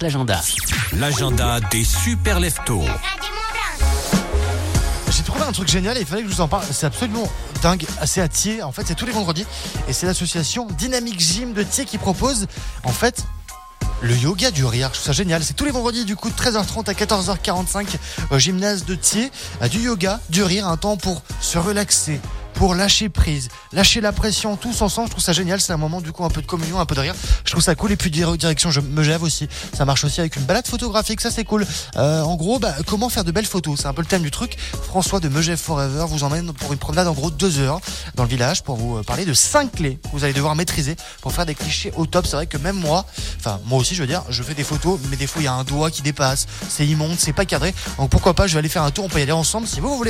l'agenda. L'agenda des super leftos. J'ai trouvé un truc génial et il fallait que je vous en parle. C'est absolument dingue. C'est à Thiers. En fait, c'est tous les vendredis. Et c'est l'association Dynamique Gym de Thiers qui propose, en fait, le yoga du rire. Je trouve ça génial. C'est tous les vendredis, du coup, de 13h30 à 14h45 au gymnase de Thiers. Du yoga, du rire, un temps pour se relaxer. Pour lâcher prise, lâcher la pression, tous ensemble, je trouve ça génial. C'est un moment du coup un peu de communion, un peu de rire. Je trouve ça cool. Et puis dire- direction, je me aussi. Ça marche aussi avec une balade photographique, ça c'est cool. Euh, en gros, bah, comment faire de belles photos? C'est un peu le thème du truc. François de Megève Forever vous emmène pour une promenade en gros de deux heures dans le village pour vous euh, parler de cinq clés que vous allez devoir maîtriser pour faire des clichés au top. C'est vrai que même moi, enfin moi aussi je veux dire, je fais des photos, mais des fois il y a un doigt qui dépasse, c'est immonde, c'est pas cadré. Donc pourquoi pas, je vais aller faire un tour, on peut y aller ensemble si vous voulez.